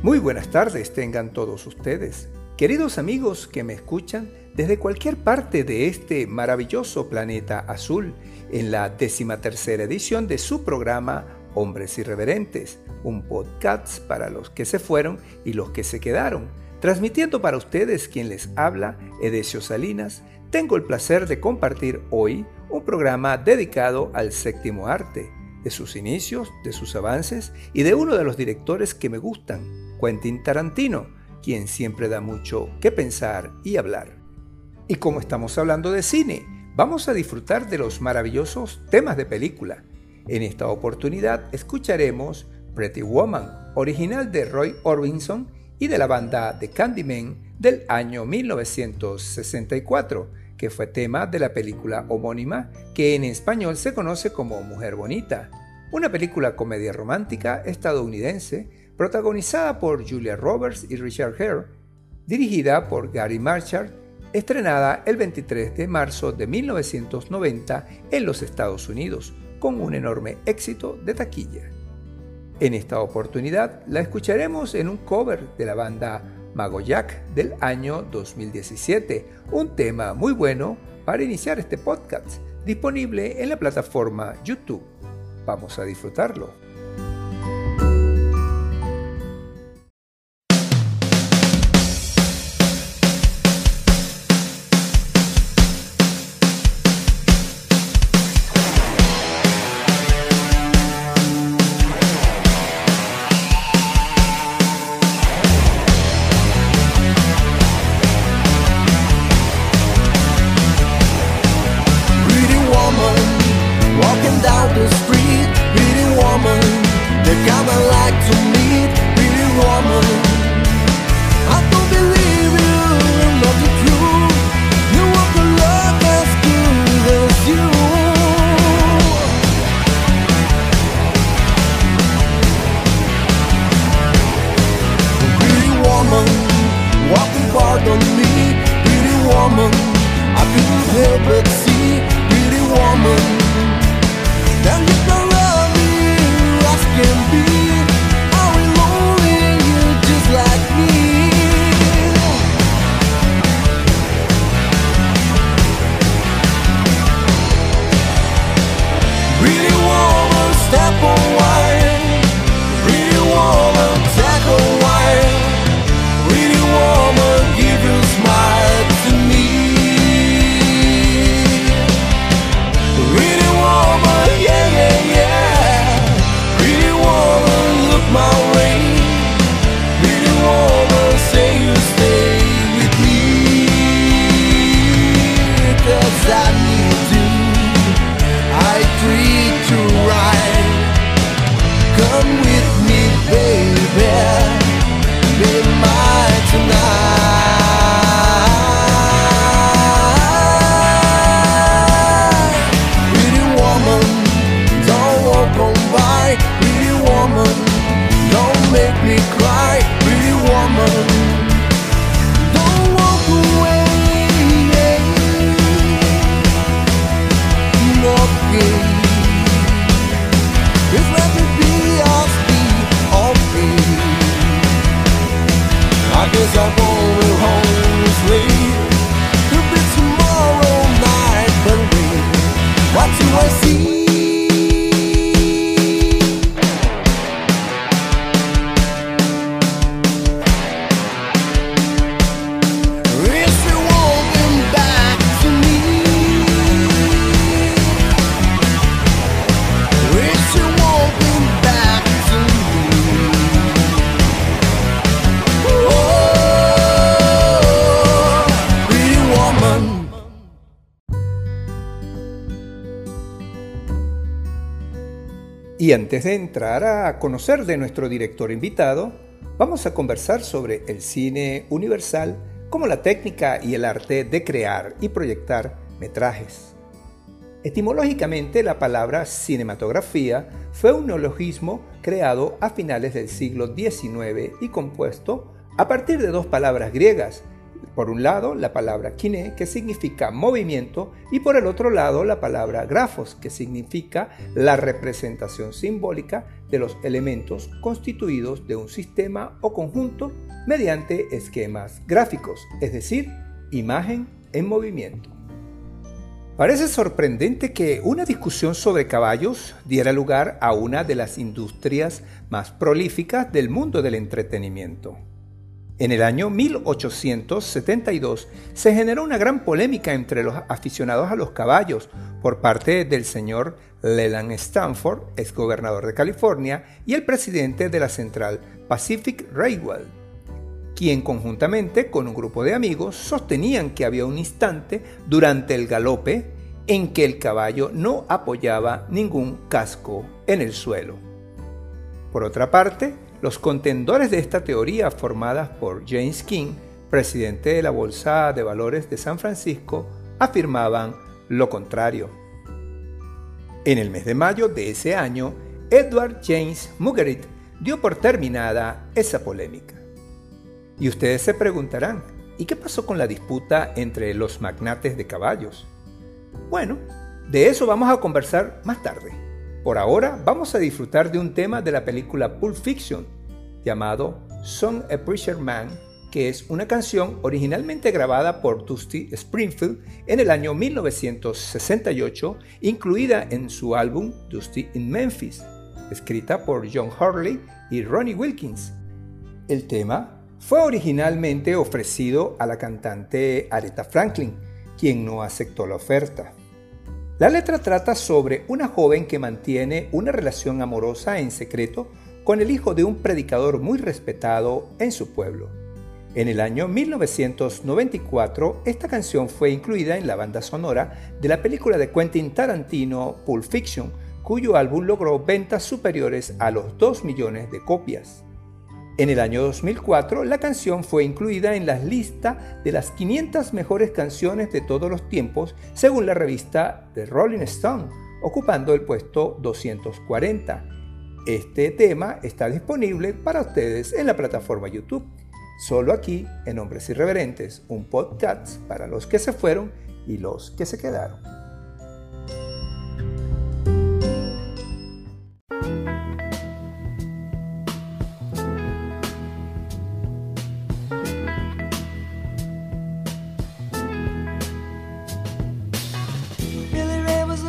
Muy buenas tardes tengan todos ustedes, queridos amigos que me escuchan desde cualquier parte de este maravilloso planeta azul, en la tercera edición de su programa Hombres Irreverentes, un podcast para los que se fueron y los que se quedaron. Transmitiendo para ustedes quien les habla, Edesio Salinas, tengo el placer de compartir hoy un programa dedicado al séptimo arte, de sus inicios, de sus avances y de uno de los directores que me gustan, Quentin Tarantino, quien siempre da mucho que pensar y hablar. Y como estamos hablando de cine, vamos a disfrutar de los maravillosos temas de película. En esta oportunidad escucharemos Pretty Woman, original de Roy Orbison y de la banda The Candyman del año 1964, que fue tema de la película homónima que en español se conoce como Mujer Bonita, una película comedia romántica estadounidense protagonizada por Julia Roberts y Richard Hare, dirigida por Gary Marshall, estrenada el 23 de marzo de 1990 en los Estados Unidos, con un enorme éxito de taquilla. En esta oportunidad la escucharemos en un cover de la banda Mago Jack del año 2017, un tema muy bueno para iniciar este podcast, disponible en la plataforma YouTube. Vamos a disfrutarlo. Antes de entrar a conocer de nuestro director invitado, vamos a conversar sobre el cine universal como la técnica y el arte de crear y proyectar metrajes. Etimológicamente, la palabra cinematografía fue un neologismo creado a finales del siglo XIX y compuesto a partir de dos palabras griegas, Por un lado, la palabra kiné, que significa movimiento, y por el otro lado, la palabra grafos, que significa la representación simbólica de los elementos constituidos de un sistema o conjunto mediante esquemas gráficos, es decir, imagen en movimiento. Parece sorprendente que una discusión sobre caballos diera lugar a una de las industrias más prolíficas del mundo del entretenimiento. En el año 1872 se generó una gran polémica entre los aficionados a los caballos por parte del señor Leland Stanford, ex gobernador de California, y el presidente de la central Pacific Railway, quien conjuntamente con un grupo de amigos sostenían que había un instante durante el galope en que el caballo no apoyaba ningún casco en el suelo. Por otra parte, los contendores de esta teoría formada por James King, presidente de la Bolsa de Valores de San Francisco, afirmaban lo contrario. En el mes de mayo de ese año, Edward James Mugarit dio por terminada esa polémica. Y ustedes se preguntarán, ¿y qué pasó con la disputa entre los magnates de caballos? Bueno, de eso vamos a conversar más tarde. Por ahora vamos a disfrutar de un tema de la película Pulp Fiction llamado Song a Preacher Man, que es una canción originalmente grabada por Dusty Springfield en el año 1968, incluida en su álbum Dusty in Memphis, escrita por John Hurley y Ronnie Wilkins. El tema fue originalmente ofrecido a la cantante Aretha Franklin, quien no aceptó la oferta. La letra trata sobre una joven que mantiene una relación amorosa en secreto con el hijo de un predicador muy respetado en su pueblo. En el año 1994, esta canción fue incluida en la banda sonora de la película de Quentin Tarantino Pulp Fiction, cuyo álbum logró ventas superiores a los 2 millones de copias. En el año 2004, la canción fue incluida en la lista de las 500 mejores canciones de todos los tiempos, según la revista The Rolling Stone, ocupando el puesto 240. Este tema está disponible para ustedes en la plataforma YouTube. Solo aquí, en Hombres Irreverentes, un podcast para los que se fueron y los que se quedaron.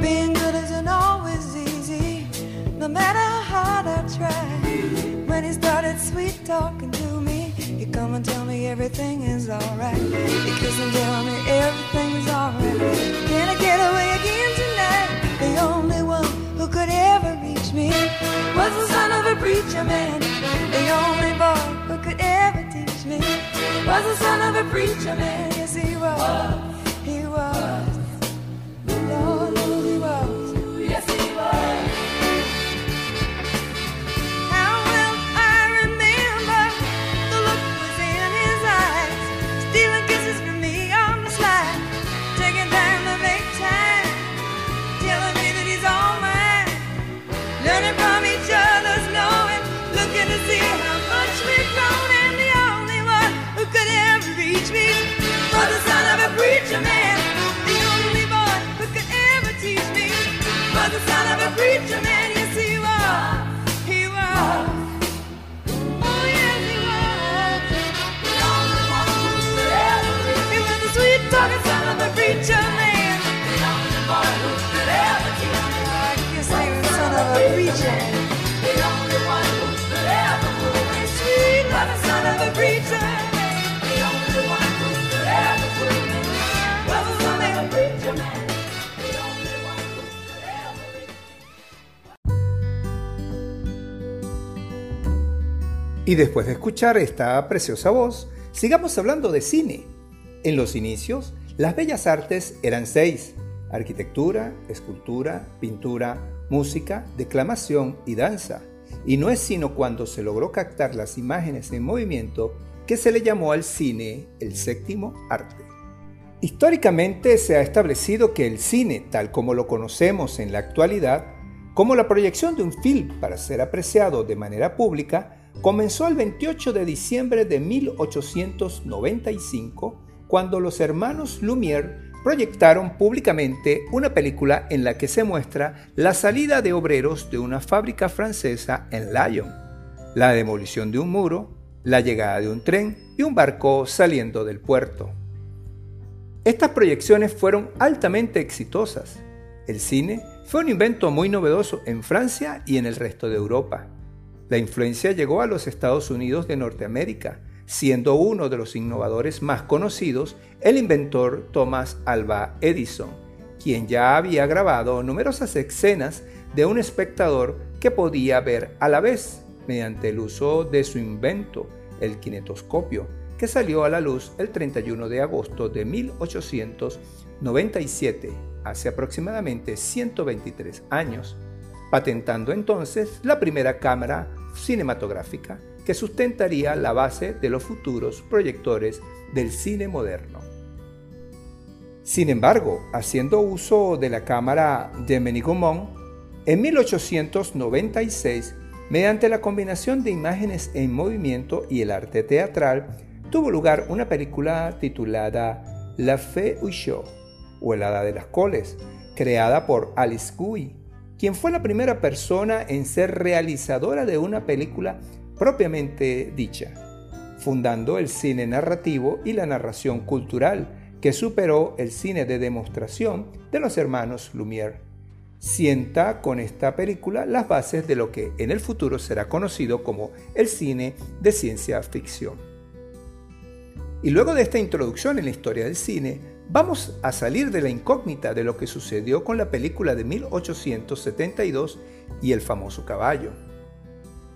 Being good isn't always easy, no matter how hard I try. When he started sweet talking to me, he come and tell me everything is alright. He kiss and tell me everything's alright. Can I get away again tonight? The only one who could ever reach me was the son of a preacher man. The only boy who could ever teach me was the son of a preacher man. Yes, he was. Y después de escuchar esta preciosa voz, sigamos hablando de cine. En los inicios, las bellas artes eran seis. Arquitectura, escultura, pintura, música, declamación y danza. Y no es sino cuando se logró captar las imágenes en movimiento que se le llamó al cine el séptimo arte. Históricamente se ha establecido que el cine, tal como lo conocemos en la actualidad, como la proyección de un film para ser apreciado de manera pública, comenzó el 28 de diciembre de 1895, cuando los hermanos Lumière proyectaron públicamente una película en la que se muestra la salida de obreros de una fábrica francesa en Lyon, la demolición de un muro, la llegada de un tren y un barco saliendo del puerto. Estas proyecciones fueron altamente exitosas. El cine fue un invento muy novedoso en Francia y en el resto de Europa. La influencia llegó a los Estados Unidos de Norteamérica, siendo uno de los innovadores más conocidos el inventor Thomas Alva Edison, quien ya había grabado numerosas escenas de un espectador que podía ver a la vez mediante el uso de su invento, el kinetoscopio, que salió a la luz el 31 de agosto de 1897, hace aproximadamente 123 años, patentando entonces la primera cámara cinematográfica que sustentaría la base de los futuros proyectores del cine moderno. Sin embargo, haciendo uso de la cámara de Menigomont, en 1896 Mediante la combinación de imágenes en movimiento y el arte teatral, tuvo lugar una película titulada La Fée Show o El de las Coles, creada por Alice Guy, quien fue la primera persona en ser realizadora de una película propiamente dicha, fundando el cine narrativo y la narración cultural, que superó el cine de demostración de los hermanos Lumière sienta con esta película las bases de lo que en el futuro será conocido como el cine de ciencia ficción. Y luego de esta introducción en la historia del cine, vamos a salir de la incógnita de lo que sucedió con la película de 1872 y el famoso caballo.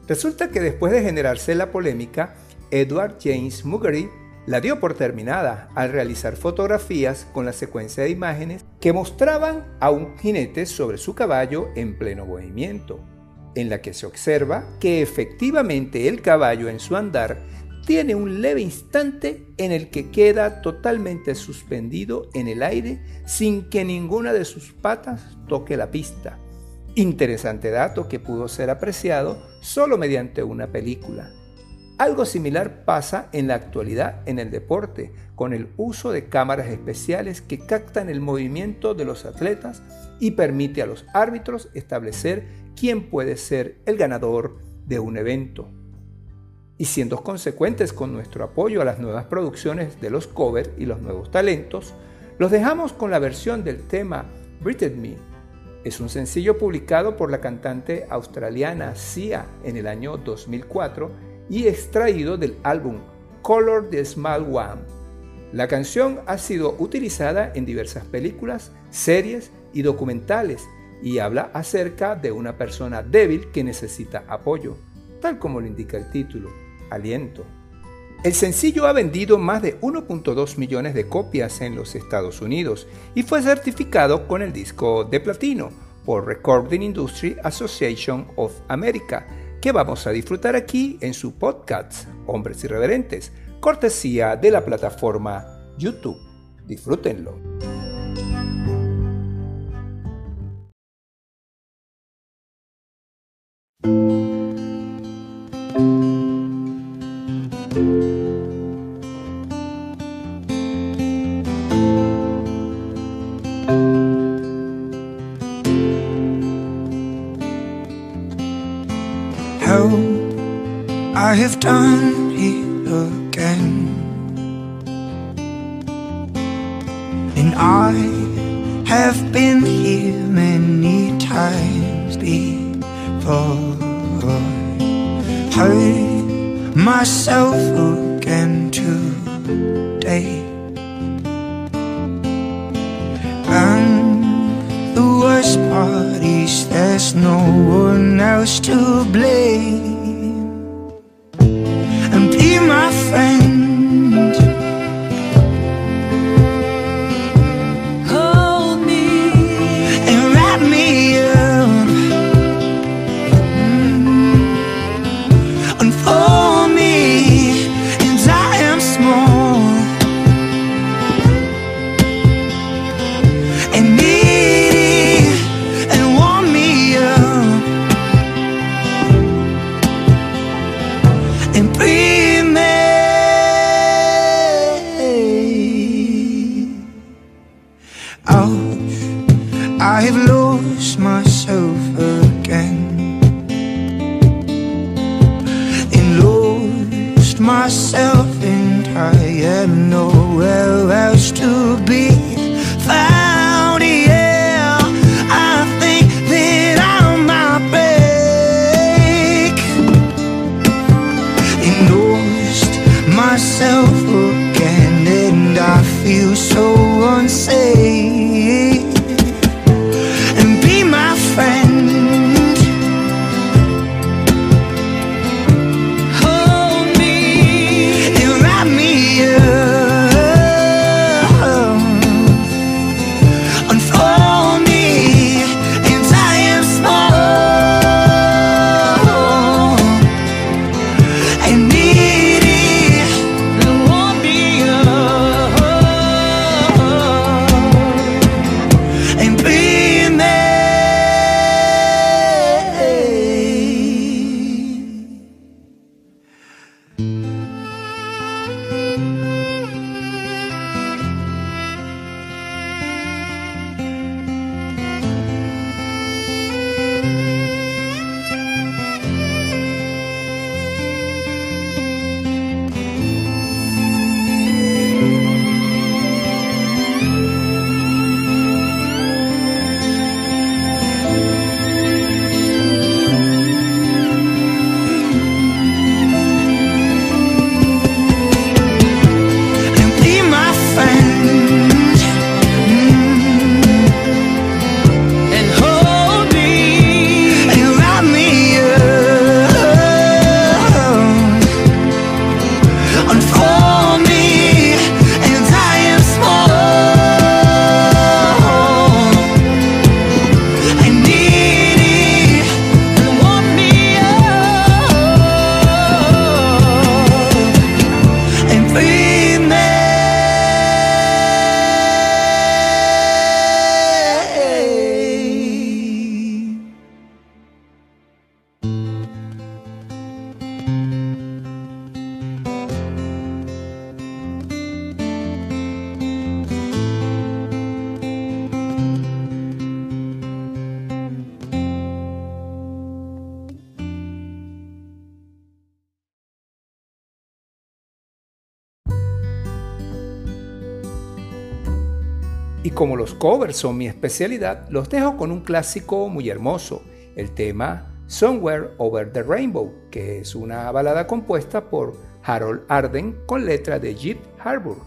Resulta que después de generarse la polémica, Edward James Muggery la dio por terminada al realizar fotografías con la secuencia de imágenes que mostraban a un jinete sobre su caballo en pleno movimiento, en la que se observa que efectivamente el caballo en su andar tiene un leve instante en el que queda totalmente suspendido en el aire sin que ninguna de sus patas toque la pista. Interesante dato que pudo ser apreciado solo mediante una película. Algo similar pasa en la actualidad en el deporte, con el uso de cámaras especiales que captan el movimiento de los atletas y permite a los árbitros establecer quién puede ser el ganador de un evento. Y siendo consecuentes con nuestro apoyo a las nuevas producciones de los covers y los nuevos talentos, los dejamos con la versión del tema Breathe Me. Es un sencillo publicado por la cantante australiana Sia en el año 2004 y extraído del álbum Color the Small One. La canción ha sido utilizada en diversas películas, series y documentales y habla acerca de una persona débil que necesita apoyo, tal como lo indica el título, aliento. El sencillo ha vendido más de 1.2 millones de copias en los Estados Unidos y fue certificado con el disco de platino por Recording Industry Association of America que vamos a disfrutar aquí en su podcast Hombres Irreverentes, cortesía de la plataforma YouTube. Disfrútenlo. Como los covers son mi especialidad, los dejo con un clásico muy hermoso, el tema Somewhere Over the Rainbow, que es una balada compuesta por Harold Arden con letra de Jeep Harbour.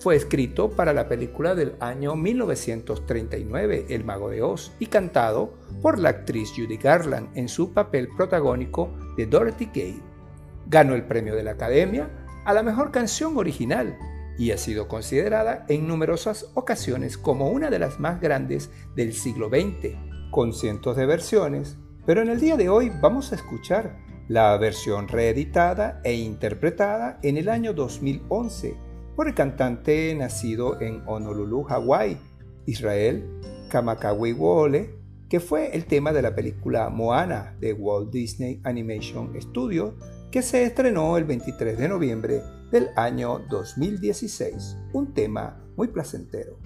Fue escrito para la película del año 1939, El Mago de Oz, y cantado por la actriz Judy Garland en su papel protagónico de Dorothy Gale. Ganó el premio de la Academia a la mejor canción original y ha sido considerada en numerosas ocasiones como una de las más grandes del siglo XX, con cientos de versiones, pero en el día de hoy vamos a escuchar la versión reeditada e interpretada en el año 2011 por el cantante nacido en Honolulu, Hawái, Israel Kamakawiwo'ole, que fue el tema de la película Moana de Walt Disney Animation Studios, que se estrenó el 23 de noviembre del año 2016, un tema muy placentero.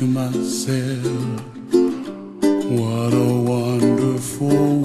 To myself, what a wonderful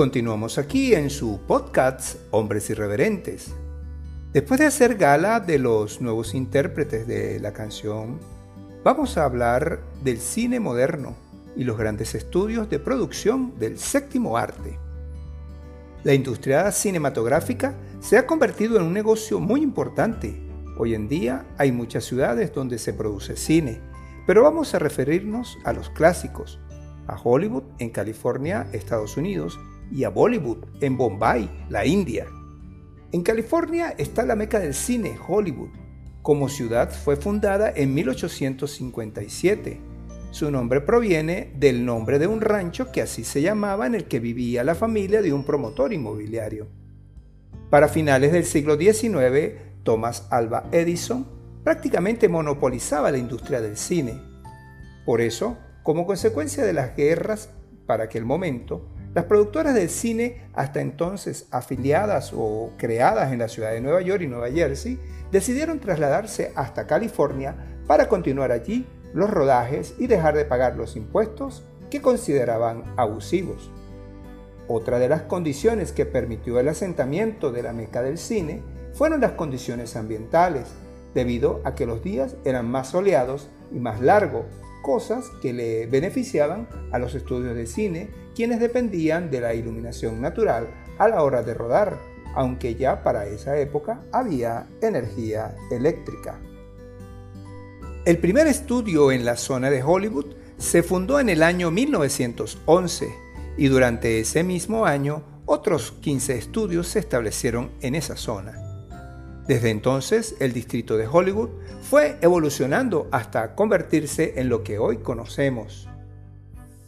continuamos aquí en su podcast Hombres Irreverentes. Después de hacer gala de los nuevos intérpretes de la canción, vamos a hablar del cine moderno y los grandes estudios de producción del séptimo arte. La industria cinematográfica se ha convertido en un negocio muy importante. Hoy en día hay muchas ciudades donde se produce cine, pero vamos a referirnos a los clásicos, a Hollywood en California, Estados Unidos, y a Bollywood en Bombay, la India. En California está la meca del cine, Hollywood. Como ciudad fue fundada en 1857. Su nombre proviene del nombre de un rancho que así se llamaba en el que vivía la familia de un promotor inmobiliario. Para finales del siglo XIX, Thomas Alva Edison prácticamente monopolizaba la industria del cine. Por eso, como consecuencia de las guerras para aquel momento, las productoras del cine, hasta entonces afiliadas o creadas en la ciudad de Nueva York y Nueva Jersey, decidieron trasladarse hasta California para continuar allí los rodajes y dejar de pagar los impuestos que consideraban abusivos. Otra de las condiciones que permitió el asentamiento de la meca del cine fueron las condiciones ambientales, debido a que los días eran más soleados y más largos, cosas que le beneficiaban a los estudios de cine, quienes dependían de la iluminación natural a la hora de rodar, aunque ya para esa época había energía eléctrica. El primer estudio en la zona de Hollywood se fundó en el año 1911 y durante ese mismo año otros 15 estudios se establecieron en esa zona. Desde entonces, el distrito de Hollywood fue evolucionando hasta convertirse en lo que hoy conocemos.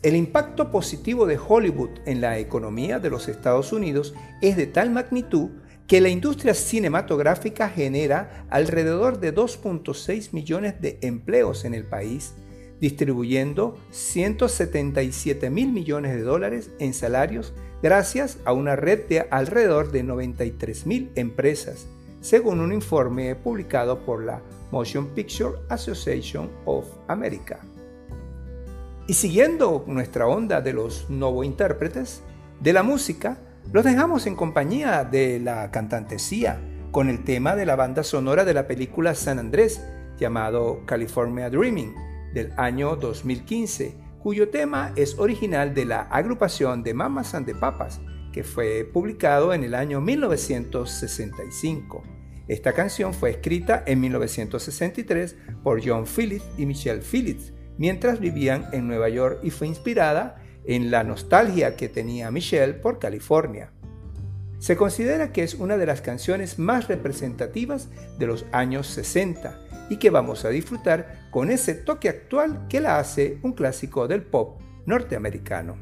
El impacto positivo de Hollywood en la economía de los Estados Unidos es de tal magnitud que la industria cinematográfica genera alrededor de 2.6 millones de empleos en el país, distribuyendo 177 mil millones de dólares en salarios gracias a una red de alrededor de 93 mil empresas, según un informe publicado por la Motion Picture Association of America. Y siguiendo nuestra onda de los novo intérpretes de la música, los dejamos en compañía de la cantante Sia con el tema de la banda sonora de la película San Andrés llamado California Dreaming del año 2015, cuyo tema es original de la agrupación de Mamas and the Papas, que fue publicado en el año 1965. Esta canción fue escrita en 1963 por John Phillips y Michelle Phillips mientras vivían en Nueva York y fue inspirada en la nostalgia que tenía Michelle por California. Se considera que es una de las canciones más representativas de los años 60 y que vamos a disfrutar con ese toque actual que la hace un clásico del pop norteamericano.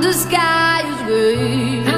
the sky is way.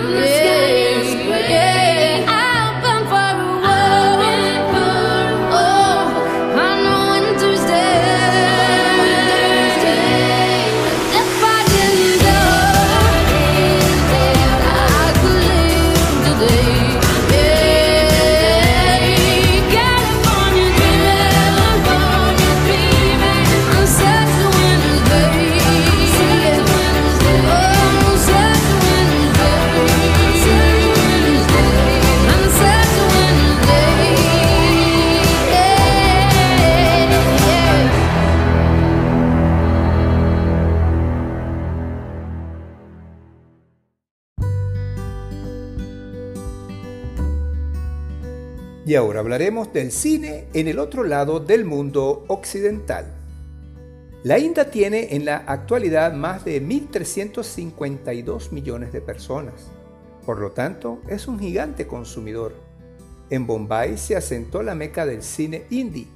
Hablaremos del cine en el otro lado del mundo occidental. La India tiene en la actualidad más de 1.352 millones de personas. Por lo tanto, es un gigante consumidor. En Bombay se asentó la meca del cine indie,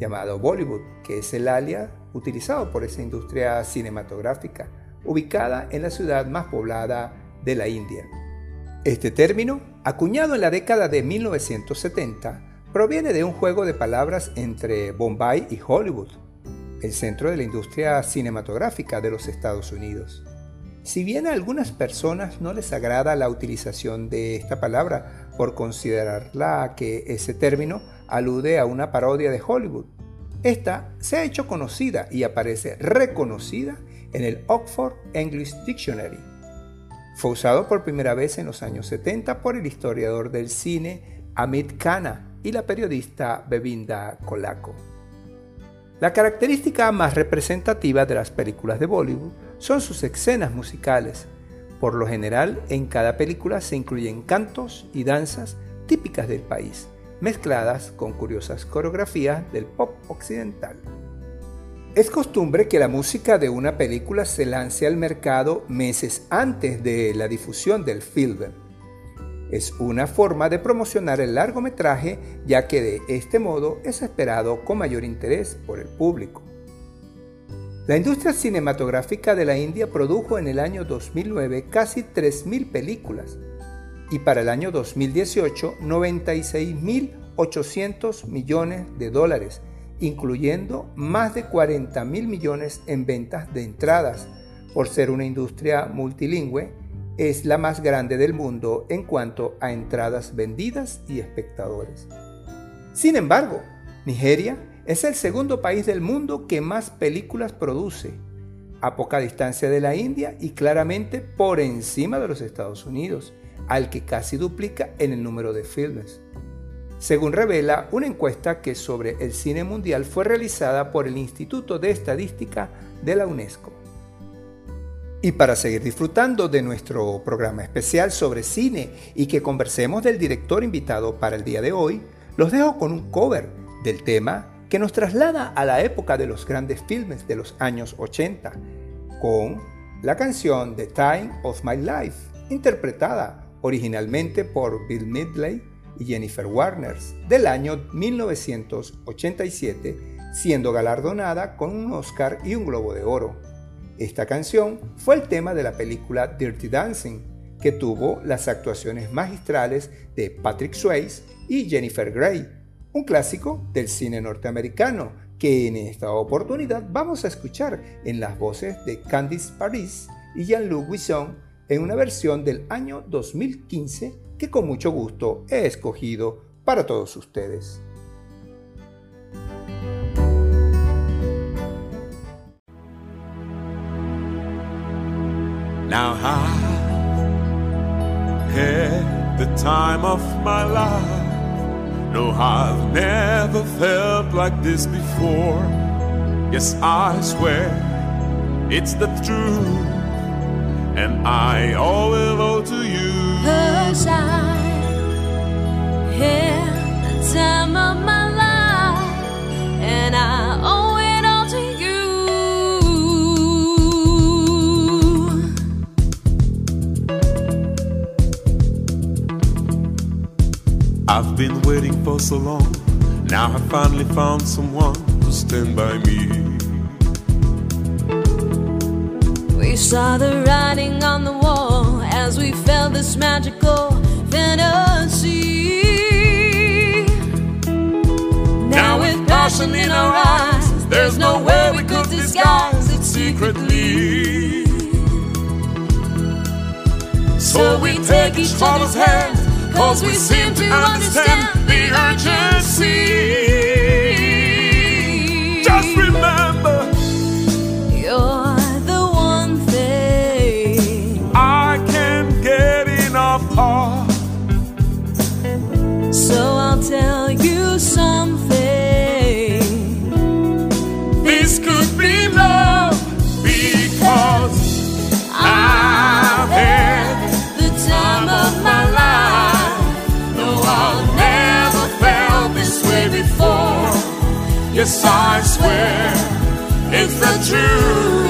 llamado Bollywood, que es el alias utilizado por esa industria cinematográfica, ubicada en la ciudad más poblada de la India. Este término, acuñado en la década de 1970, proviene de un juego de palabras entre Bombay y Hollywood, el centro de la industria cinematográfica de los Estados Unidos. Si bien a algunas personas no les agrada la utilización de esta palabra por considerarla que ese término alude a una parodia de Hollywood, esta se ha hecho conocida y aparece reconocida en el Oxford English Dictionary. Fue usado por primera vez en los años 70 por el historiador del cine Amit Khanna y la periodista Bevinda Kolako. La característica más representativa de las películas de Bollywood son sus escenas musicales. Por lo general, en cada película se incluyen cantos y danzas típicas del país, mezcladas con curiosas coreografías del pop occidental. Es costumbre que la música de una película se lance al mercado meses antes de la difusión del film es una forma de promocionar el largometraje ya que de este modo es esperado con mayor interés por el público. La industria cinematográfica de la India produjo en el año 2009 casi 3.000 películas y para el año 2018 96.800 millones de dólares, incluyendo más de 40.000 millones en ventas de entradas, por ser una industria multilingüe es la más grande del mundo en cuanto a entradas vendidas y espectadores. Sin embargo, Nigeria es el segundo país del mundo que más películas produce, a poca distancia de la India y claramente por encima de los Estados Unidos, al que casi duplica en el número de filmes. Según revela una encuesta que sobre el cine mundial fue realizada por el Instituto de Estadística de la UNESCO. Y para seguir disfrutando de nuestro programa especial sobre cine y que conversemos del director invitado para el día de hoy, los dejo con un cover del tema que nos traslada a la época de los grandes filmes de los años 80, con la canción The Time of My Life, interpretada originalmente por Bill Midley y Jennifer Warner del año 1987, siendo galardonada con un Oscar y un Globo de Oro. Esta canción fue el tema de la película Dirty Dancing, que tuvo las actuaciones magistrales de Patrick Swayze y Jennifer Grey, un clásico del cine norteamericano que en esta oportunidad vamos a escuchar en las voces de Candice Paris y Jean-Luc Wisson en una versión del año 2015 que con mucho gusto he escogido para todos ustedes. Now I had the time of my life. No, I've never felt like this before. Yes, I swear it's the truth, and I owe it all to you. Cause I had the time of my life, and I owe it all to you. I've been waiting for so long. Now I finally found someone to stand by me. We saw the writing on the wall as we felt this magical fantasy. Now, with passion in our eyes, there's no way we could disguise it secretly. So we take each other's hands, cause we seem to understand the urgency. Yes, I swear it's the truth,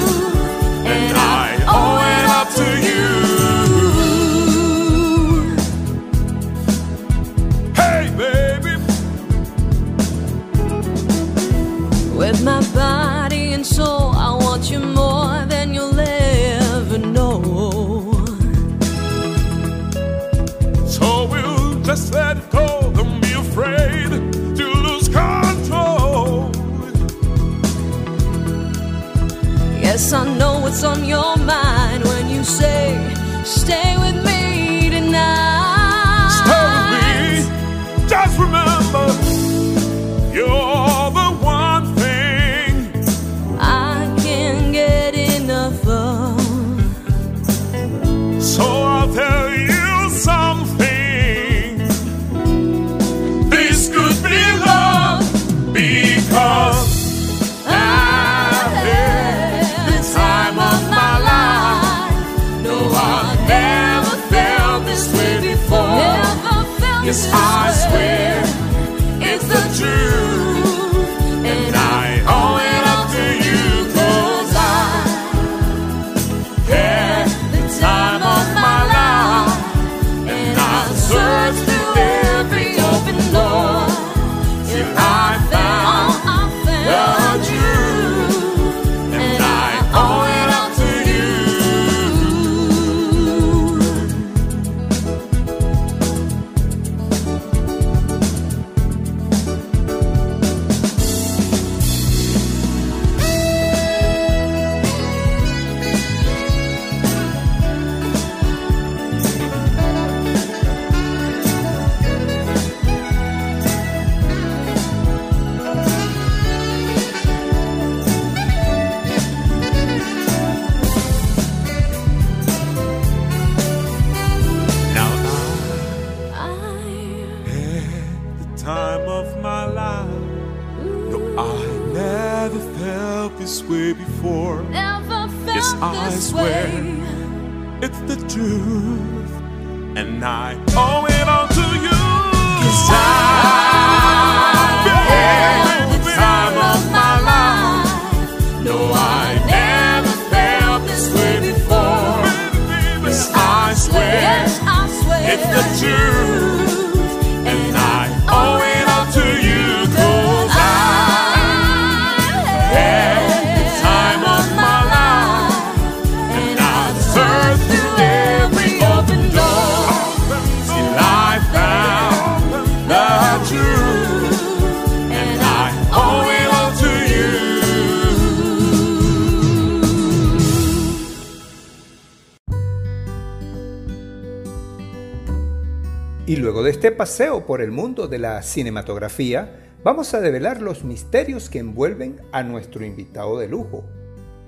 este paseo por el mundo de la cinematografía, vamos a develar los misterios que envuelven a nuestro invitado de lujo,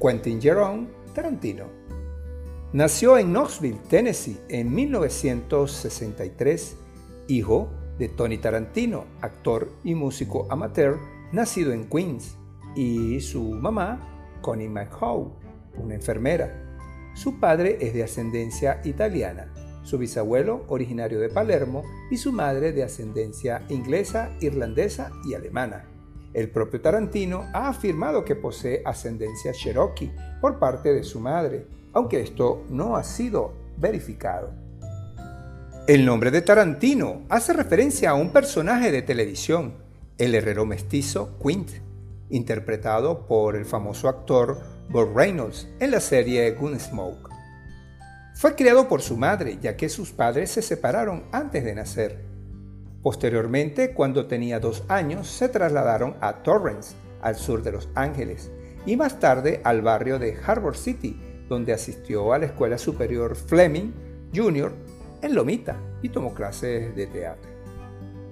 Quentin Jerome Tarantino. Nació en Knoxville, Tennessee, en 1963, hijo de Tony Tarantino, actor y músico amateur, nacido en Queens, y su mamá, Connie McHugh, una enfermera. Su padre es de ascendencia italiana, su bisabuelo originario de Palermo y su madre de ascendencia inglesa, irlandesa y alemana. El propio Tarantino ha afirmado que posee ascendencia cherokee por parte de su madre, aunque esto no ha sido verificado. El nombre de Tarantino hace referencia a un personaje de televisión, el herrero mestizo Quint, interpretado por el famoso actor Bob Reynolds en la serie Gunsmoke. Fue criado por su madre, ya que sus padres se separaron antes de nacer. Posteriormente, cuando tenía dos años, se trasladaron a Torrance, al sur de Los Ángeles, y más tarde al barrio de Harbor City, donde asistió a la Escuela Superior Fleming Jr. en Lomita y tomó clases de teatro.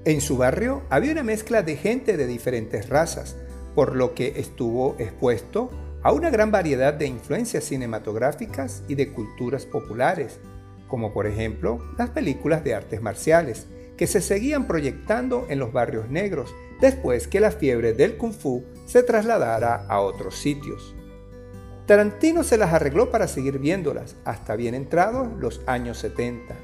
En su barrio había una mezcla de gente de diferentes razas, por lo que estuvo expuesto a una gran variedad de influencias cinematográficas y de culturas populares, como por ejemplo las películas de artes marciales, que se seguían proyectando en los barrios negros después que la fiebre del kung fu se trasladara a otros sitios. Tarantino se las arregló para seguir viéndolas hasta bien entrados los años 70.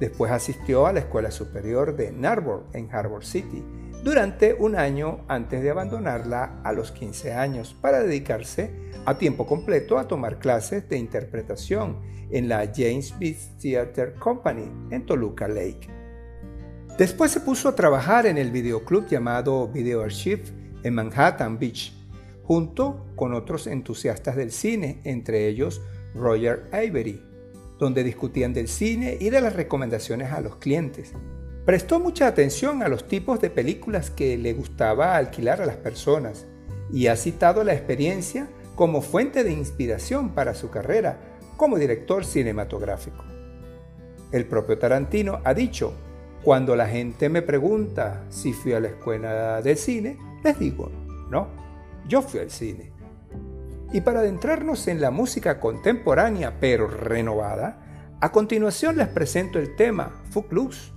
Después asistió a la Escuela Superior de Narborough en Harbor City, durante un año antes de abandonarla a los 15 años para dedicarse a tiempo completo a tomar clases de interpretación en la James Beach Theatre Company en Toluca Lake. Después se puso a trabajar en el videoclub llamado Video Archive en Manhattan Beach, junto con otros entusiastas del cine, entre ellos Roger Avery, donde discutían del cine y de las recomendaciones a los clientes. Prestó mucha atención a los tipos de películas que le gustaba alquilar a las personas y ha citado la experiencia como fuente de inspiración para su carrera como director cinematográfico. El propio Tarantino ha dicho, cuando la gente me pregunta si fui a la escuela de cine, les digo, no, yo fui al cine. Y para adentrarnos en la música contemporánea pero renovada, a continuación les presento el tema Footloose,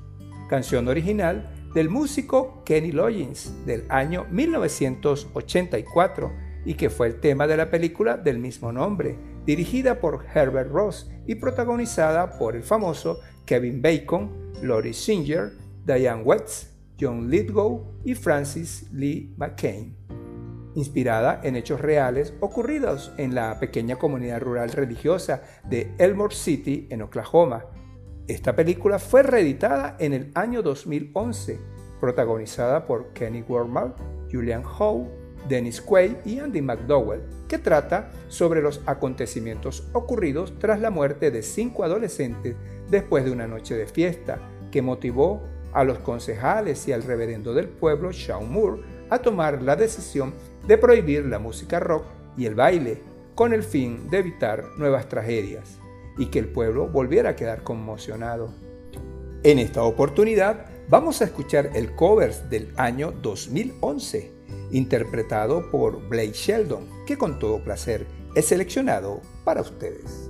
canción original del músico Kenny Loggins del año 1984 y que fue el tema de la película del mismo nombre, dirigida por Herbert Ross y protagonizada por el famoso Kevin Bacon, Lori Singer, Diane Wetz, John Lithgow y Francis Lee McCain. Inspirada en hechos reales ocurridos en la pequeña comunidad rural religiosa de Elmore City, en Oklahoma. Esta película fue reeditada en el año 2011, protagonizada por Kenny Wormald, Julian Howe, Dennis Quaid y Andy McDowell, que trata sobre los acontecimientos ocurridos tras la muerte de cinco adolescentes después de una noche de fiesta, que motivó a los concejales y al reverendo del pueblo, Shawn Moore, a tomar la decisión de prohibir la música rock y el baile, con el fin de evitar nuevas tragedias y que el pueblo volviera a quedar conmocionado. En esta oportunidad vamos a escuchar el cover del año 2011, interpretado por Blake Sheldon, que con todo placer es seleccionado para ustedes.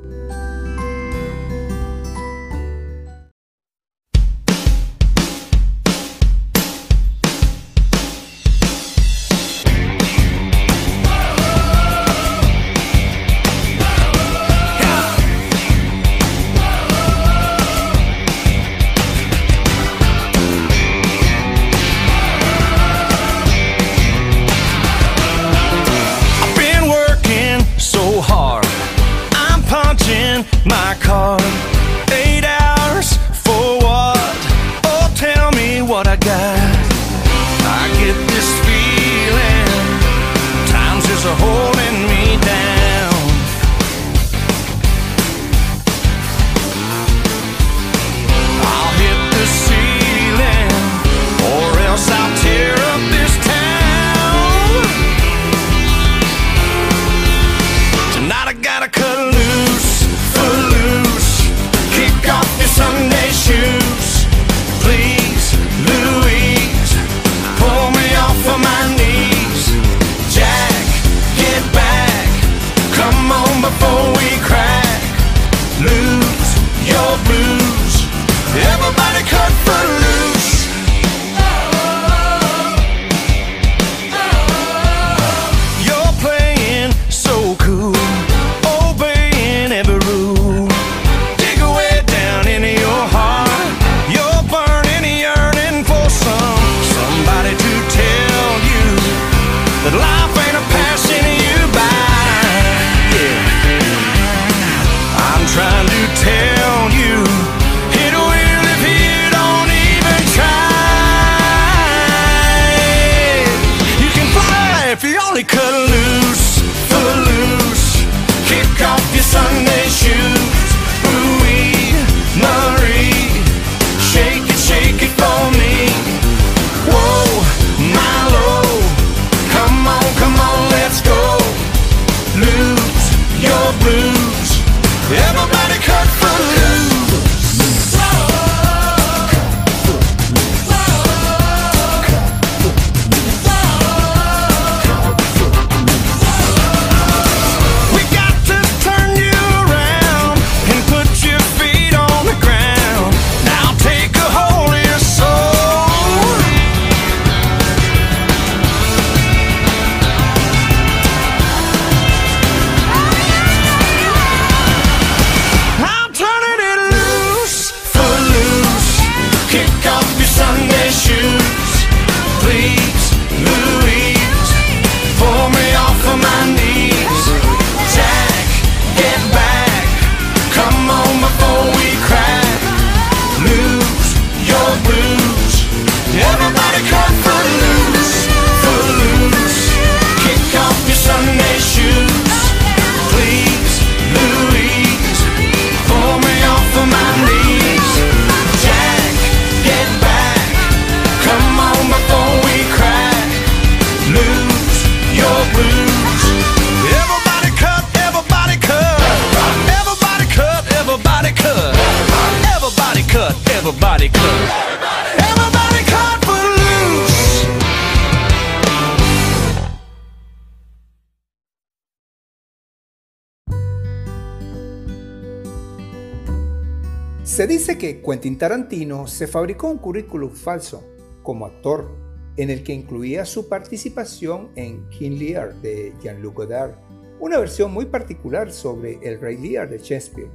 Quentin Tarantino se fabricó un currículum falso como actor en el que incluía su participación en King Lear de Jean-Luc Godard, una versión muy particular sobre el Rey Lear de Shakespeare,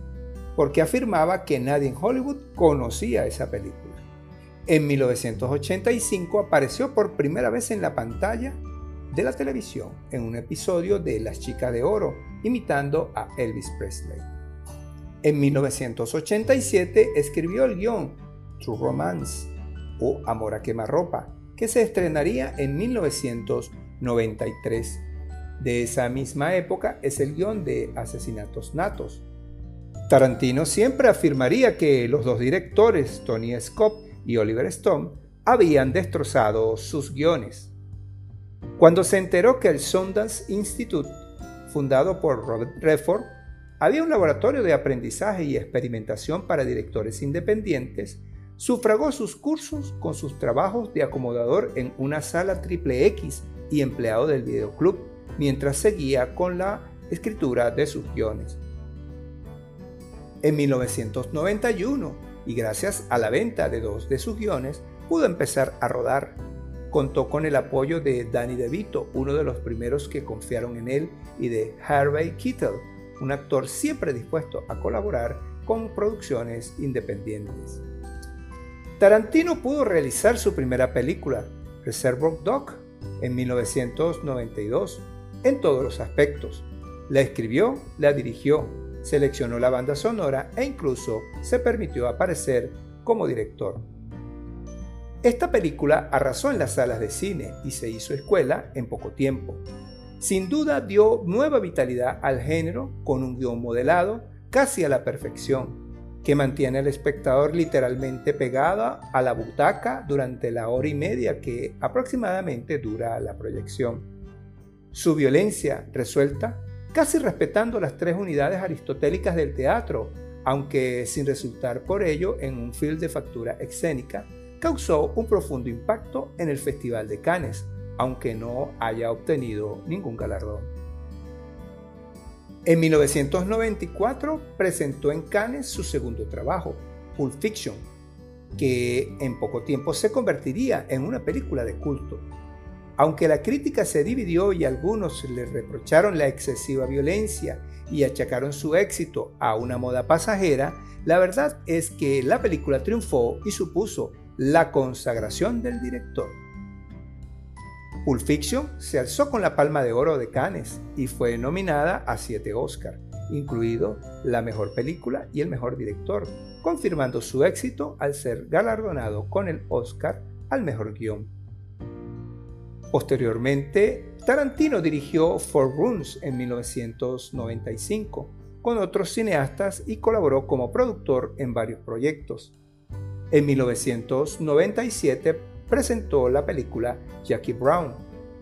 porque afirmaba que nadie en Hollywood conocía esa película. En 1985 apareció por primera vez en la pantalla de la televisión en un episodio de Las Chicas de Oro, imitando a Elvis Presley. En 1987 escribió el guion True Romance o Amor a quemarropa, que se estrenaría en 1993. De esa misma época es el guion de Asesinatos Natos. Tarantino siempre afirmaría que los dos directores, Tony Scott y Oliver Stone, habían destrozado sus guiones. Cuando se enteró que el Sundance Institute, fundado por Robert Redford, había un laboratorio de aprendizaje y experimentación para directores independientes, sufragó sus cursos con sus trabajos de acomodador en una sala triple X y empleado del videoclub, mientras seguía con la escritura de sus guiones. En 1991, y gracias a la venta de dos de sus guiones, pudo empezar a rodar. Contó con el apoyo de Danny DeVito, uno de los primeros que confiaron en él, y de Harvey Keitel, un actor siempre dispuesto a colaborar con producciones independientes. Tarantino pudo realizar su primera película, Reservoir Dog, en 1992, en todos los aspectos. La escribió, la dirigió, seleccionó la banda sonora e incluso se permitió aparecer como director. Esta película arrasó en las salas de cine y se hizo escuela en poco tiempo. Sin duda dio nueva vitalidad al género con un guion modelado casi a la perfección que mantiene al espectador literalmente pegada a la butaca durante la hora y media que aproximadamente dura la proyección. Su violencia resuelta, casi respetando las tres unidades aristotélicas del teatro, aunque sin resultar por ello en un film de factura escénica, causó un profundo impacto en el Festival de Cannes, aunque no haya obtenido ningún galardón. En 1994 presentó en Cannes su segundo trabajo, Pulp Fiction, que en poco tiempo se convertiría en una película de culto. Aunque la crítica se dividió y algunos le reprocharon la excesiva violencia y achacaron su éxito a una moda pasajera, la verdad es que la película triunfó y supuso la consagración del director. Pulp Fiction se alzó con la Palma de Oro de Cannes y fue nominada a siete Oscars, incluido la mejor película y el mejor director, confirmando su éxito al ser galardonado con el Oscar al mejor guion. Posteriormente, Tarantino dirigió Four Rooms en 1995 con otros cineastas y colaboró como productor en varios proyectos. En 1997 presentó la película Jackie Brown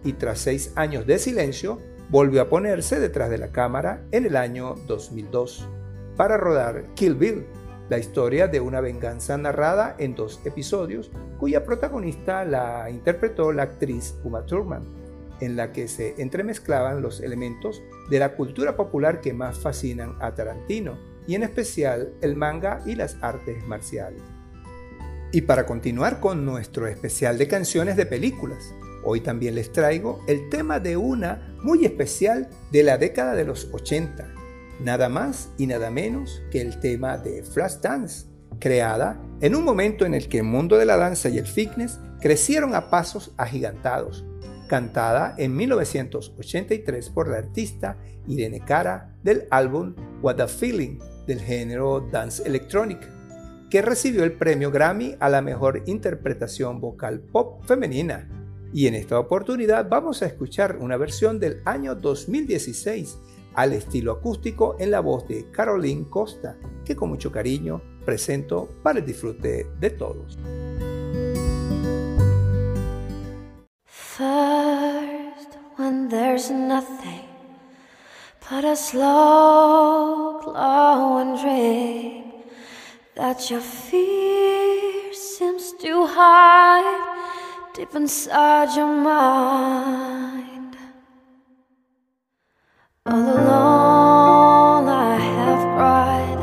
y tras seis años de silencio volvió a ponerse detrás de la cámara en el año 2002 para rodar Kill Bill, la historia de una venganza narrada en dos episodios cuya protagonista la interpretó la actriz Uma Thurman, en la que se entremezclaban los elementos de la cultura popular que más fascinan a Tarantino, y en especial el manga y las artes marciales. Y para continuar con nuestro especial de canciones de películas, hoy también les traigo el tema de una muy especial de la década de los 80, nada más y nada menos que el tema de Flashdance, creada en un momento en el que el mundo de la danza y el fitness crecieron a pasos agigantados, cantada en 1983 por la artista Irene Cara del álbum What a Feeling del género Dance Electronic que recibió el premio Grammy a la mejor interpretación vocal pop femenina. Y en esta oportunidad vamos a escuchar una versión del año 2016 al estilo acústico en la voz de Caroline Costa, que con mucho cariño presento para el disfrute de todos. First, when there's nothing but a slow. that your fear seems to hide deep inside your mind. All alone, I have cried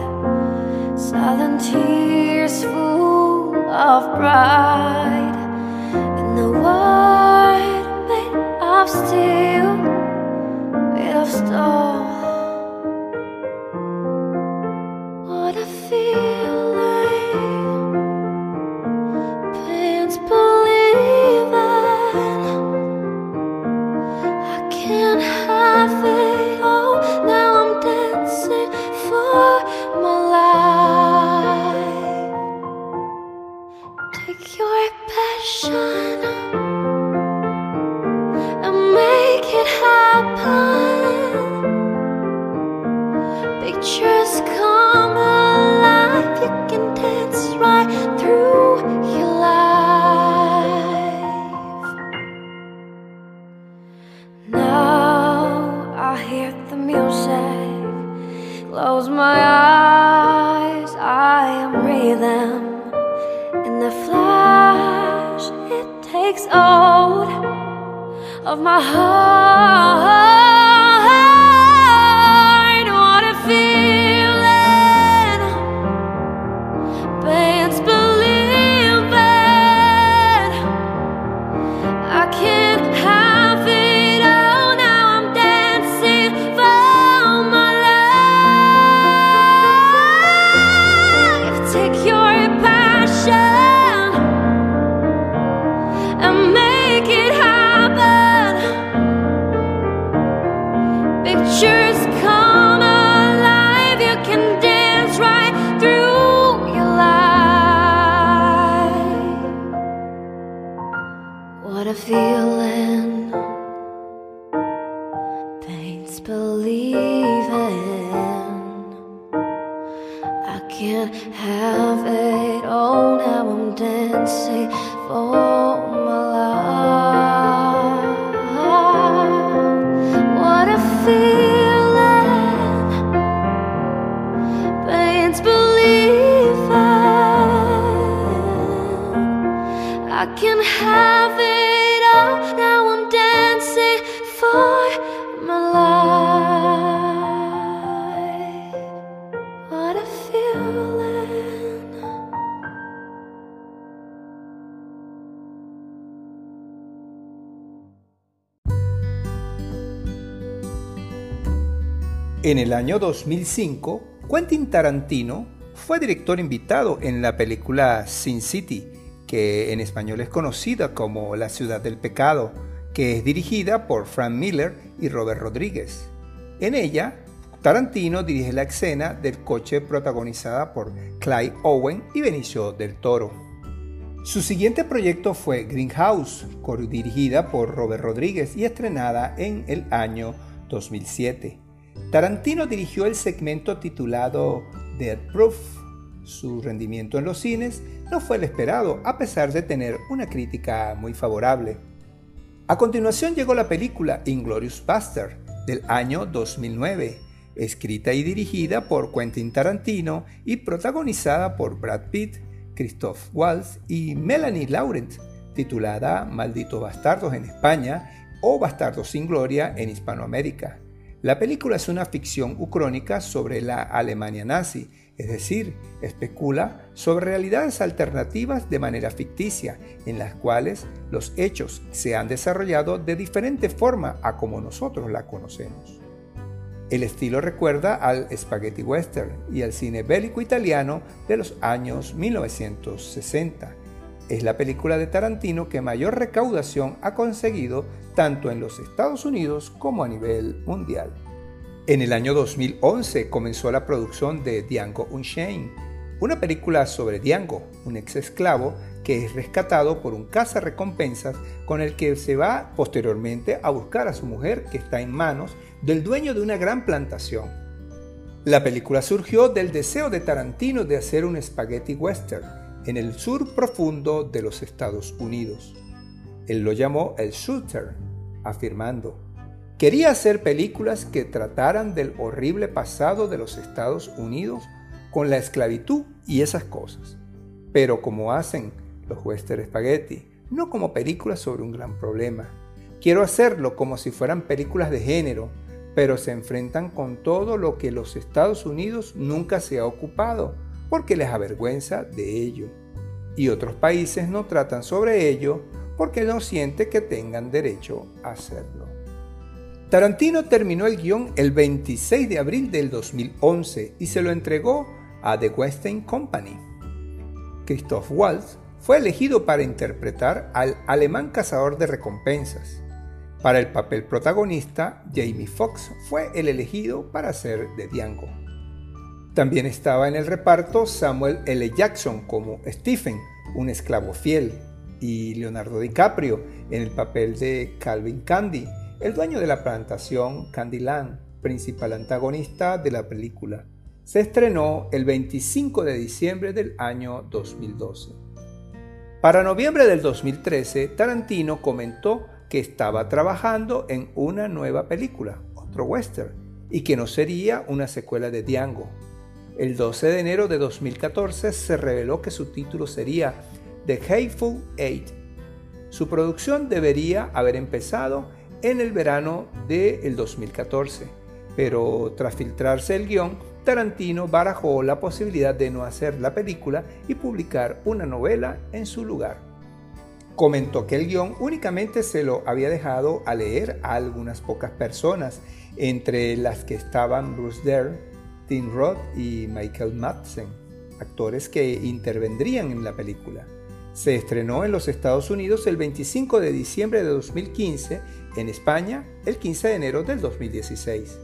silent tears full of pride in the world made of steel, made of stone. Heart. En el año 2005, Quentin Tarantino fue director invitado en la película Sin City, que en español es conocida como La ciudad del pecado, que es dirigida por Frank Miller y Robert Rodríguez. En ella, Tarantino dirige la escena del coche protagonizada por Clyde Owen y Benicio del Toro. Su siguiente proyecto fue Greenhouse, dirigida por Robert Rodríguez y estrenada en el año 2007. Tarantino dirigió el segmento titulado Dead Proof. Su rendimiento en los cines no fue el esperado, a pesar de tener una crítica muy favorable. A continuación llegó la película Inglorious Bastard del año 2009, escrita y dirigida por Quentin Tarantino y protagonizada por Brad Pitt, Christoph Waltz y Melanie Laurent, titulada Malditos Bastardos en España o Bastardos sin Gloria en Hispanoamérica. La película es una ficción ucrónica sobre la Alemania nazi, es decir, especula sobre realidades alternativas de manera ficticia, en las cuales los hechos se han desarrollado de diferente forma a como nosotros la conocemos. El estilo recuerda al spaghetti western y al cine bélico italiano de los años 1960. Es la película de Tarantino que mayor recaudación ha conseguido tanto en los Estados Unidos como a nivel mundial. En el año 2011 comenzó la producción de Django Unchained, una película sobre Django, un ex esclavo que es rescatado por un cazarrecompensas con el que se va posteriormente a buscar a su mujer que está en manos del dueño de una gran plantación. La película surgió del deseo de Tarantino de hacer un spaghetti western en el sur profundo de los Estados Unidos. Él lo llamó el shooter, afirmando, quería hacer películas que trataran del horrible pasado de los Estados Unidos con la esclavitud y esas cosas, pero como hacen los western spaghetti, no como películas sobre un gran problema. Quiero hacerlo como si fueran películas de género, pero se enfrentan con todo lo que los Estados Unidos nunca se ha ocupado, porque les avergüenza de ello. Y otros países no tratan sobre ello porque no sienten que tengan derecho a hacerlo. Tarantino terminó el guion el 26 de abril del 2011 y se lo entregó a The Western Company. Christoph Waltz fue elegido para interpretar al alemán cazador de recompensas. Para el papel protagonista, Jamie Foxx fue el elegido para ser de Django. También estaba en el reparto Samuel L. Jackson como Stephen, un esclavo fiel, y Leonardo DiCaprio en el papel de Calvin Candy, el dueño de la plantación Candyland, principal antagonista de la película. Se estrenó el 25 de diciembre del año 2012. Para noviembre del 2013, Tarantino comentó que estaba trabajando en una nueva película, otro western, y que no sería una secuela de Django. El 12 de enero de 2014 se reveló que su título sería The Hateful Eight. Su producción debería haber empezado en el verano del 2014, pero tras filtrarse el guion, Tarantino barajó la posibilidad de no hacer la película y publicar una novela en su lugar. Comentó que el guion únicamente se lo había dejado a leer a algunas pocas personas, entre las que estaban Bruce Dern, Tim Roth y Michael Madsen, actores que intervendrían en la película. Se estrenó en los Estados Unidos el 25 de diciembre de 2015, en España el 15 de enero del 2016.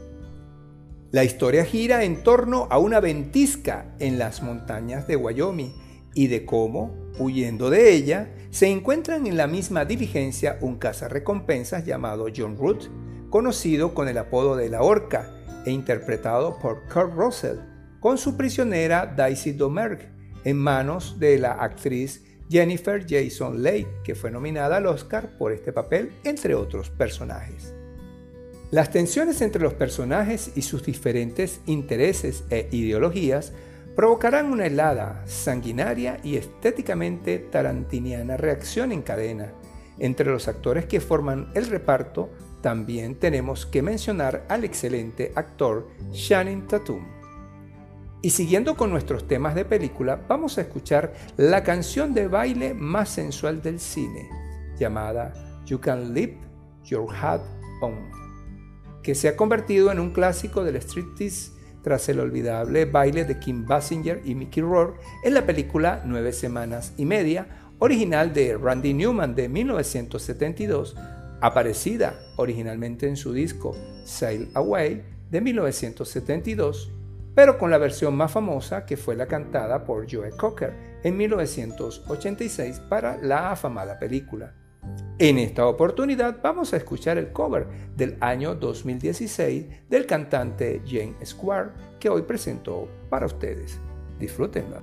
La historia gira en torno a una ventisca en las montañas de Wyoming y de cómo, huyendo de ella, se encuentran en la misma diligencia un cazarrecompensas llamado John Root, conocido con el apodo de la Orca e interpretado por Kurt Russell, con su prisionera Daisy Domergue, en manos de la actriz Jennifer Jason Leigh, que fue nominada al Oscar por este papel, entre otros personajes. Las tensiones entre los personajes y sus diferentes intereses e ideologías provocarán una helada, sanguinaria y estéticamente tarantiniana reacción en cadena. Entre los actores que forman el reparto, también tenemos que mencionar al excelente actor Shannon Tatum. Y siguiendo con nuestros temas de película, vamos a escuchar la canción de baile más sensual del cine, llamada You Can Leave Your Hat On, que se ha convertido en un clásico del striptease tras el olvidable baile de Kim Basinger y Mickey Rourke en la película Nueve Semanas y Media, original de Randy Newman de 1972, aparecida originalmente en su disco Sail Away de 1972, pero con la versión más famosa que fue la cantada por Joe Cocker en 1986 para la afamada película. En esta oportunidad vamos a escuchar el cover del año 2016 del cantante Jane Square que hoy presento para ustedes. Disfrútenla.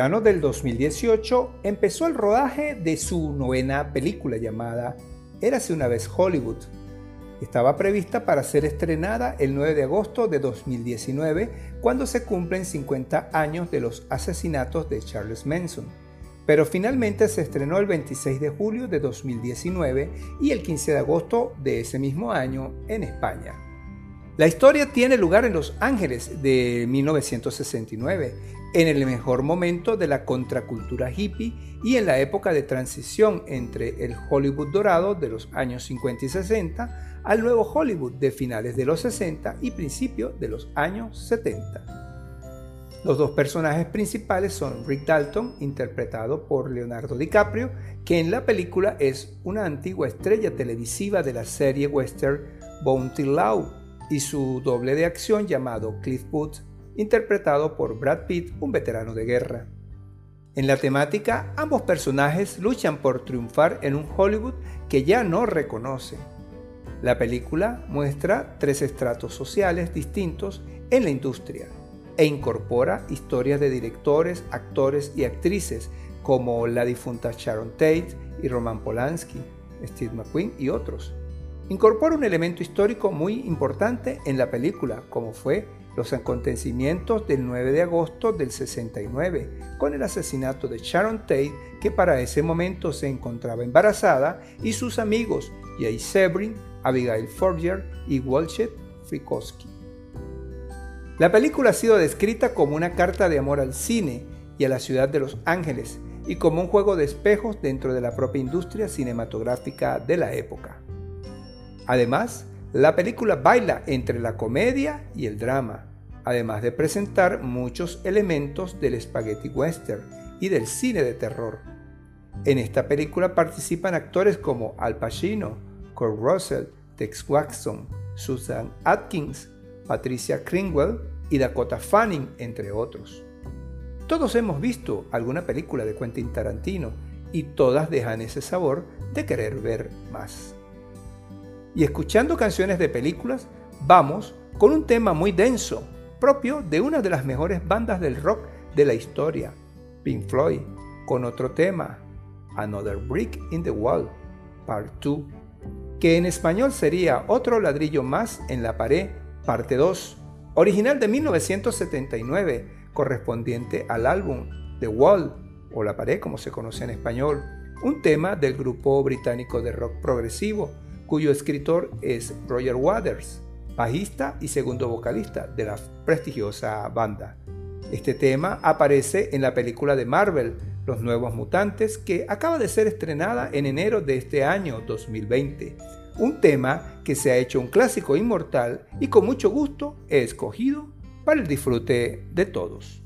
Verano del 2018 empezó el rodaje de su novena película llamada Érase una vez Hollywood. Estaba prevista para ser estrenada el 9 de agosto de 2019 cuando se cumplen 50 años de los asesinatos de Charles Manson. Pero finalmente se estrenó el 26 de julio de 2019 y el 15 de agosto de ese mismo año en España. La historia tiene lugar en Los Ángeles de 1969, en el mejor momento de la contracultura hippie y en la época de transición entre el Hollywood dorado de los años 50 y 60 al nuevo Hollywood de finales de los 60 y principios de los años 70. Los dos personajes principales son Rick Dalton, interpretado por Leonardo DiCaprio, que en la película es una antigua estrella televisiva de la serie western Bounty Law, y su doble de acción llamado Cliff Booth, interpretado por Brad Pitt, un veterano de guerra. En la temática, ambos personajes luchan por triunfar en un Hollywood que ya no reconoce. La película muestra tres estratos sociales distintos en la industria e incorpora historias de directores, actores y actrices como la difunta Sharon Tate y Roman Polanski, Steve McQueen y otros. Incorpora un elemento histórico muy importante en la película, como fue los acontecimientos del 9 de agosto del 69, con el asesinato de Sharon Tate, que para ese momento se encontraba embarazada, y sus amigos Jay Sebring, Abigail Forger y Walchet Frykowski. La película ha sido descrita como una carta de amor al cine y a la ciudad de Los Ángeles, y como un juego de espejos dentro de la propia industria cinematográfica de la época. Además, la película baila entre la comedia y el drama, además de presentar muchos elementos del spaghetti western y del cine de terror. En esta película participan actores como Al Pacino, Kurt Russell, Tex Watson, Susan Atkins, Patricia Kringwell, y Dakota Fanning, entre otros. Todos hemos visto alguna película de Quentin Tarantino y todas dejan ese sabor de querer ver más. Y escuchando canciones de películas, vamos con un tema muy denso, propio de una de las mejores bandas del rock de la historia, Pink Floyd, con otro tema, Another Brick in the Wall, Part 2, que en español sería Otro ladrillo más en la pared, parte 2, original de 1979, correspondiente al álbum The Wall, o La pared como se conoce en español, un tema del grupo británico de rock progresivo, cuyo escritor es Roger Waters, bajista y segundo vocalista de la prestigiosa banda. Este tema aparece en la película de Marvel, Los Nuevos Mutantes, que acaba de ser estrenada en enero de este año 2020. Un tema que se ha hecho un clásico inmortal y con mucho gusto he escogido para el disfrute de todos.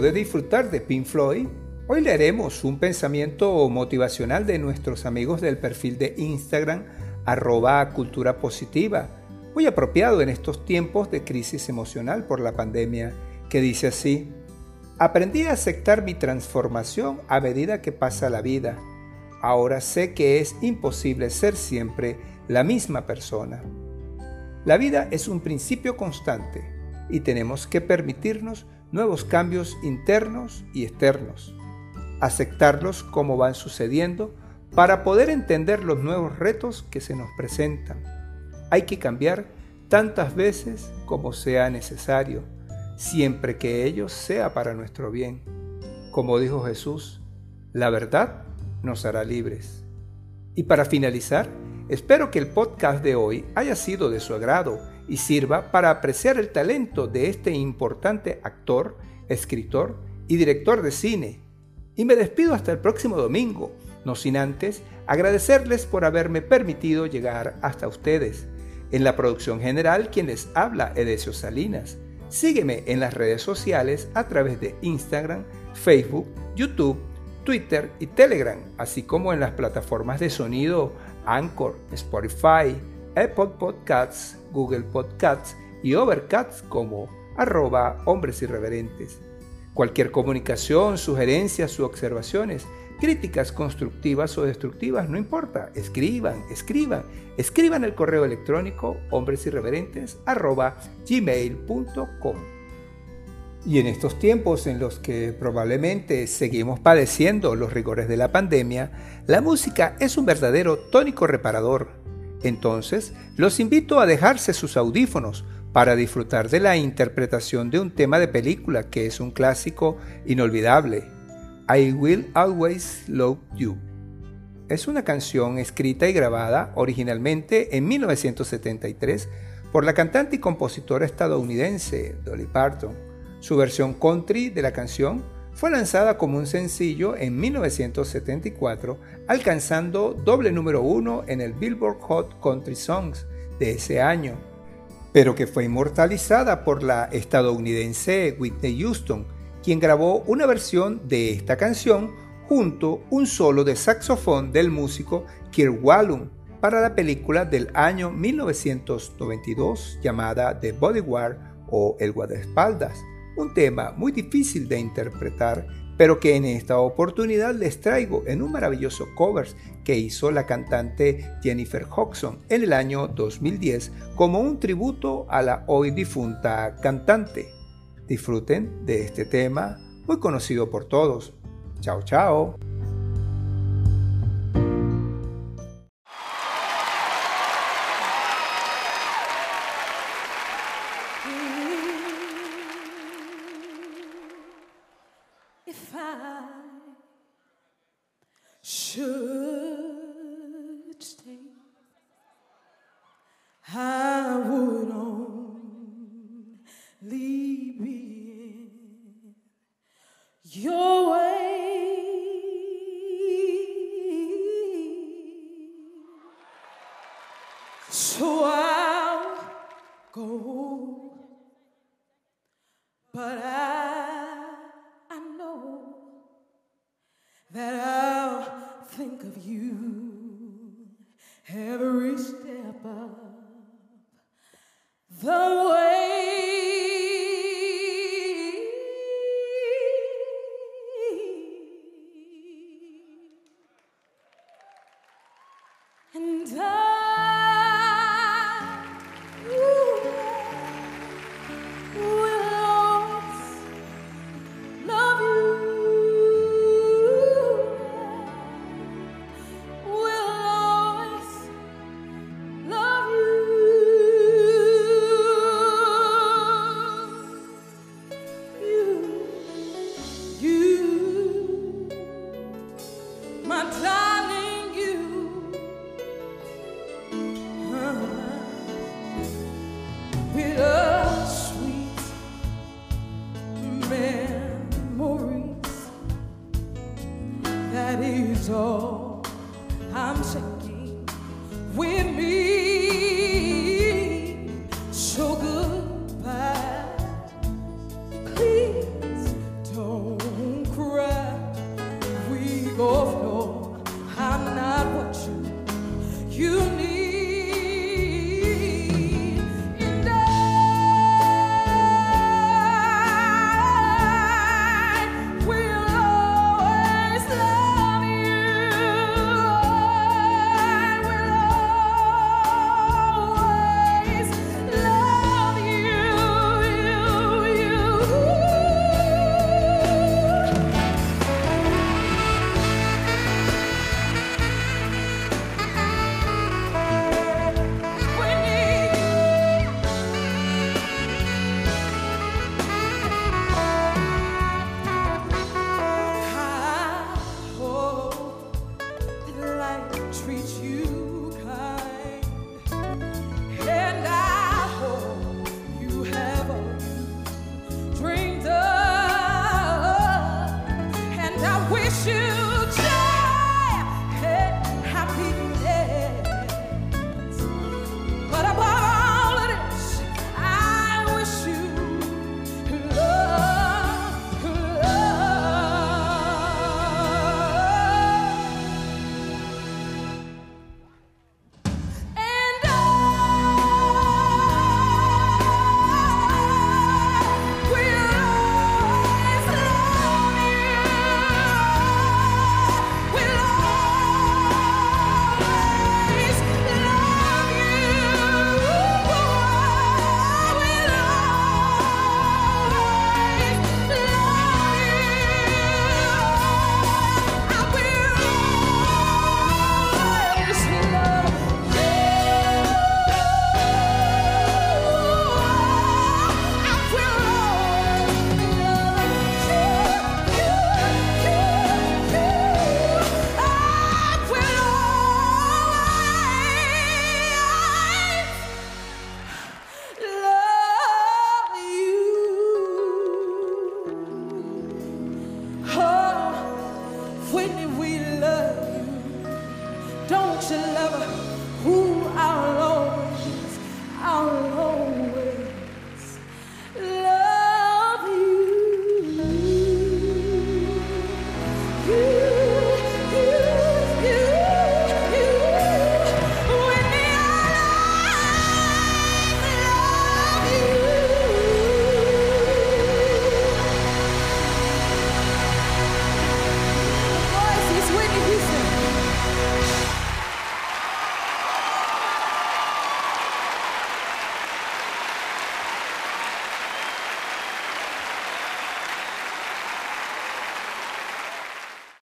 De disfrutar de Pink Floyd, hoy leeremos un pensamiento motivacional de nuestros amigos del perfil de Instagram arroba cultura positiva, muy apropiado en estos tiempos de crisis emocional por la pandemia, que dice así, aprendí a aceptar mi transformación a medida que pasa la vida. Ahora sé que es imposible ser siempre la misma persona. La vida es un principio constante y tenemos que permitirnos nuevos cambios internos y externos, aceptarlos como van sucediendo para poder entender los nuevos retos que se nos presentan. Hay que cambiar tantas veces como sea necesario, siempre que ello sea para nuestro bien. Como dijo Jesús, la verdad nos hará libres. Y para finalizar, espero que el podcast de hoy haya sido de su agrado y sirva para apreciar el talento de este importante actor, escritor y director de cine. Y me despido hasta el próximo domingo, no sin antes agradecerles por haberme permitido llegar hasta ustedes. En la producción general, quien les habla, Edesio Salinas. Sígueme en las redes sociales a través de Instagram, Facebook, YouTube, Twitter y Telegram, así como en las plataformas de sonido Anchor, Spotify, Apple Podcasts, Google Podcasts y Overcast como arroba hombres irreverentes. Cualquier comunicación, sugerencias u observaciones, críticas constructivas o destructivas, no importa, escriban, escriban, escriban el correo electrónico hombresirreverentes arroba gmail.com. Y en estos tiempos en los que probablemente seguimos padeciendo los rigores de la pandemia, la música es un verdadero tónico reparador. Entonces, los invito a dejarse sus audífonos para disfrutar de la interpretación de un tema de película que es un clásico inolvidable, I Will Always Love You. Es una canción escrita y grabada originalmente en 1973 por la cantante y compositora estadounidense Dolly Parton su versión country de la canción fue lanzada como un sencillo en 1974, alcanzando doble número uno en el Billboard Hot Country Songs de ese año, pero que fue inmortalizada por la estadounidense Whitney Houston, quien grabó una versión de esta canción junto un solo de saxofón del músico Kirk Whalum para la película del año 1992 llamada The Bodyguard o El Guardaespaldas un tema muy difícil de interpretar, pero que en esta oportunidad les traigo en un maravilloso cover que hizo la cantante Jennifer Hodgson en el año 2010 como un tributo a la hoy difunta cantante. Disfruten de este tema muy conocido por todos. Chao, chao.